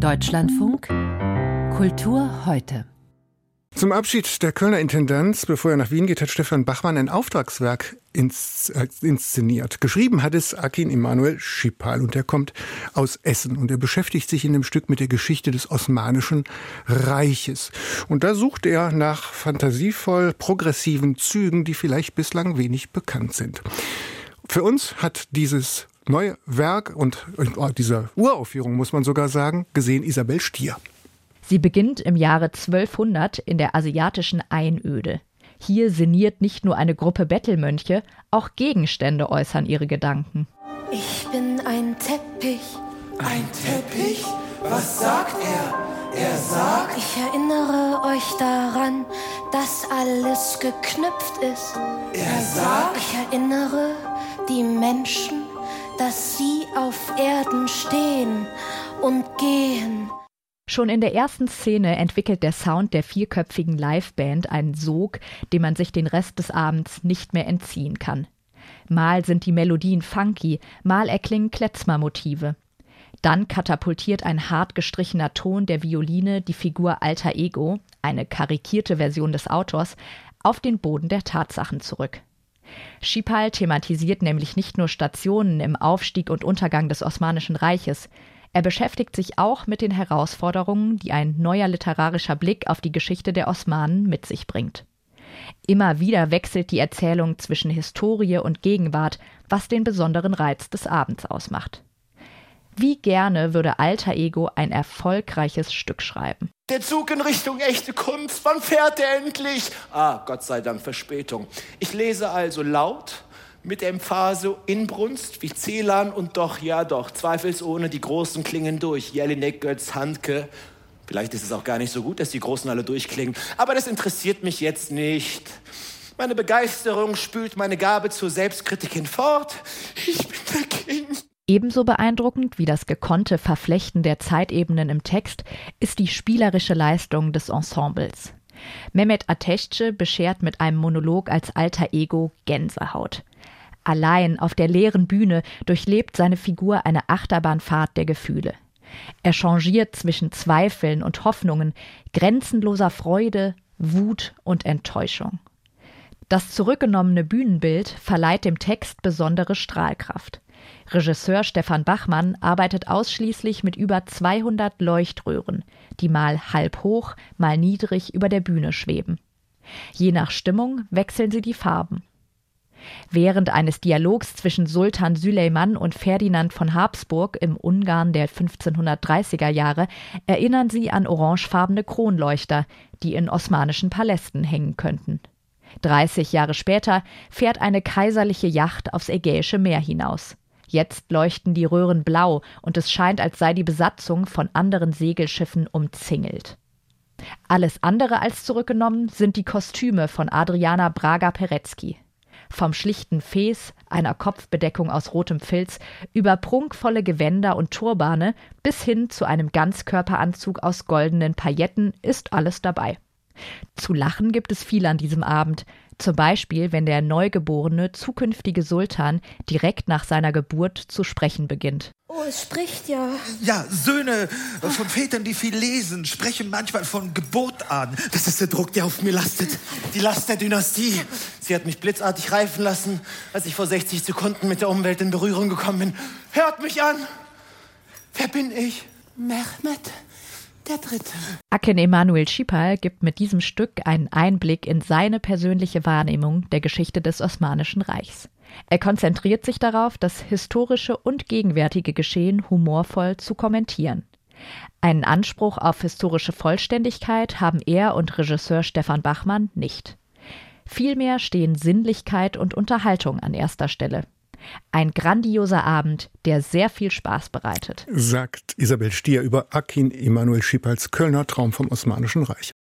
Deutschlandfunk Kultur heute. Zum Abschied der Kölner Intendanz, bevor er nach Wien geht, hat Stefan Bachmann ein Auftragswerk ins, äh, inszeniert. Geschrieben hat es Akin Emanuel Schipal und er kommt aus Essen und er beschäftigt sich in dem Stück mit der Geschichte des Osmanischen Reiches. Und da sucht er nach fantasievoll progressiven Zügen, die vielleicht bislang wenig bekannt sind. Für uns hat dieses neue Werk und äh, diese Uraufführung, muss man sogar sagen, gesehen Isabel Stier. Sie beginnt im Jahre 1200 in der asiatischen Einöde. Hier sinniert nicht nur eine Gruppe Bettelmönche, auch Gegenstände äußern ihre Gedanken. Ich bin ein Teppich. Ein Teppich? Was sagt er? Er sagt. Ich erinnere euch daran, dass alles geknüpft ist. Er sagt. Ich erinnere die Menschen, dass sie auf Erden stehen und gehen. Schon in der ersten Szene entwickelt der Sound der vierköpfigen Liveband einen Sog, dem man sich den Rest des Abends nicht mehr entziehen kann. Mal sind die Melodien funky, mal erklingen Kletzmer-Motive. Dann katapultiert ein hart gestrichener Ton der Violine die Figur Alter Ego, eine karikierte Version des Autors, auf den Boden der Tatsachen zurück. Schipal thematisiert nämlich nicht nur Stationen im Aufstieg und Untergang des Osmanischen Reiches, er beschäftigt sich auch mit den Herausforderungen, die ein neuer literarischer Blick auf die Geschichte der Osmanen mit sich bringt. Immer wieder wechselt die Erzählung zwischen Historie und Gegenwart, was den besonderen Reiz des Abends ausmacht. Wie gerne würde Alter Ego ein erfolgreiches Stück schreiben. Der Zug in Richtung echte Kunst, wann fährt er endlich? Ah, Gott sei Dank Verspätung. Ich lese also laut mit Emphase Inbrunst wie Celan und doch, ja doch, zweifelsohne, die Großen klingen durch. Jelinek, Götz, Handke. Vielleicht ist es auch gar nicht so gut, dass die Großen alle durchklingen. Aber das interessiert mich jetzt nicht. Meine Begeisterung spült meine Gabe zur Selbstkritik hinfort. Ich bin der King. Ebenso beeindruckend wie das gekonnte Verflechten der Zeitebenen im Text ist die spielerische Leistung des Ensembles. Mehmet Ateşçi beschert mit einem Monolog als alter Ego Gänsehaut. Allein auf der leeren Bühne durchlebt seine Figur eine Achterbahnfahrt der Gefühle. Er changiert zwischen Zweifeln und Hoffnungen, grenzenloser Freude, Wut und Enttäuschung. Das zurückgenommene Bühnenbild verleiht dem Text besondere Strahlkraft. Regisseur Stefan Bachmann arbeitet ausschließlich mit über 200 Leuchtröhren, die mal halb hoch, mal niedrig über der Bühne schweben. Je nach Stimmung wechseln sie die Farben. Während eines Dialogs zwischen Sultan Süleyman und Ferdinand von Habsburg im Ungarn der 1530er Jahre erinnern sie an orangefarbene Kronleuchter, die in osmanischen Palästen hängen könnten. 30 Jahre später fährt eine kaiserliche Yacht aufs Ägäische Meer hinaus. Jetzt leuchten die Röhren blau und es scheint, als sei die Besatzung von anderen Segelschiffen umzingelt. Alles andere als zurückgenommen sind die Kostüme von Adriana Braga-Peretzky. Vom schlichten Fes, einer Kopfbedeckung aus rotem Filz, über prunkvolle Gewänder und Turbane bis hin zu einem Ganzkörperanzug aus goldenen Pailletten ist alles dabei. Zu lachen gibt es viel an diesem Abend, zum Beispiel, wenn der neugeborene zukünftige Sultan direkt nach seiner Geburt zu sprechen beginnt. Oh, es spricht ja. Ja, Söhne von Vätern, die viel lesen, sprechen manchmal von Geburt an. Das ist der Druck, der auf mir lastet. Die Last der Dynastie. Sie hat mich blitzartig reifen lassen, als ich vor 60 Sekunden mit der Umwelt in Berührung gekommen bin. Hört mich an! Wer bin ich? Mehmet der Dritte. Aken Emanuel Schipal gibt mit diesem Stück einen Einblick in seine persönliche Wahrnehmung der Geschichte des Osmanischen Reichs. Er konzentriert sich darauf, das historische und gegenwärtige Geschehen humorvoll zu kommentieren. Einen Anspruch auf historische Vollständigkeit haben er und Regisseur Stefan Bachmann nicht. Vielmehr stehen Sinnlichkeit und Unterhaltung an erster Stelle. Ein grandioser Abend, der sehr viel Spaß bereitet. Sagt Isabel Stier über Akin Emanuel Schipals Kölner Traum vom Osmanischen Reich.